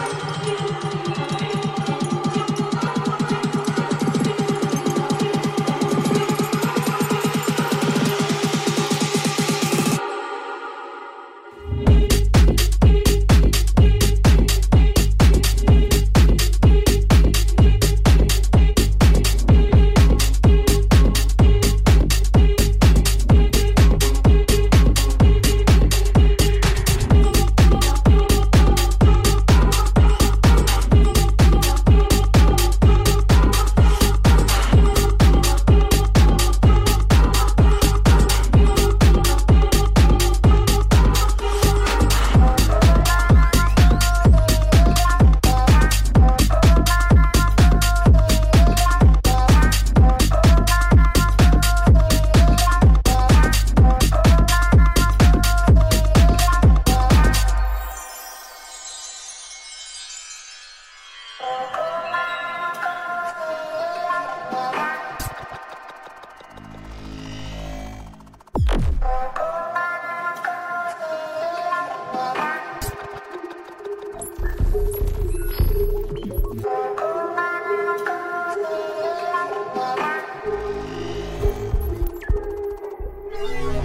you. Música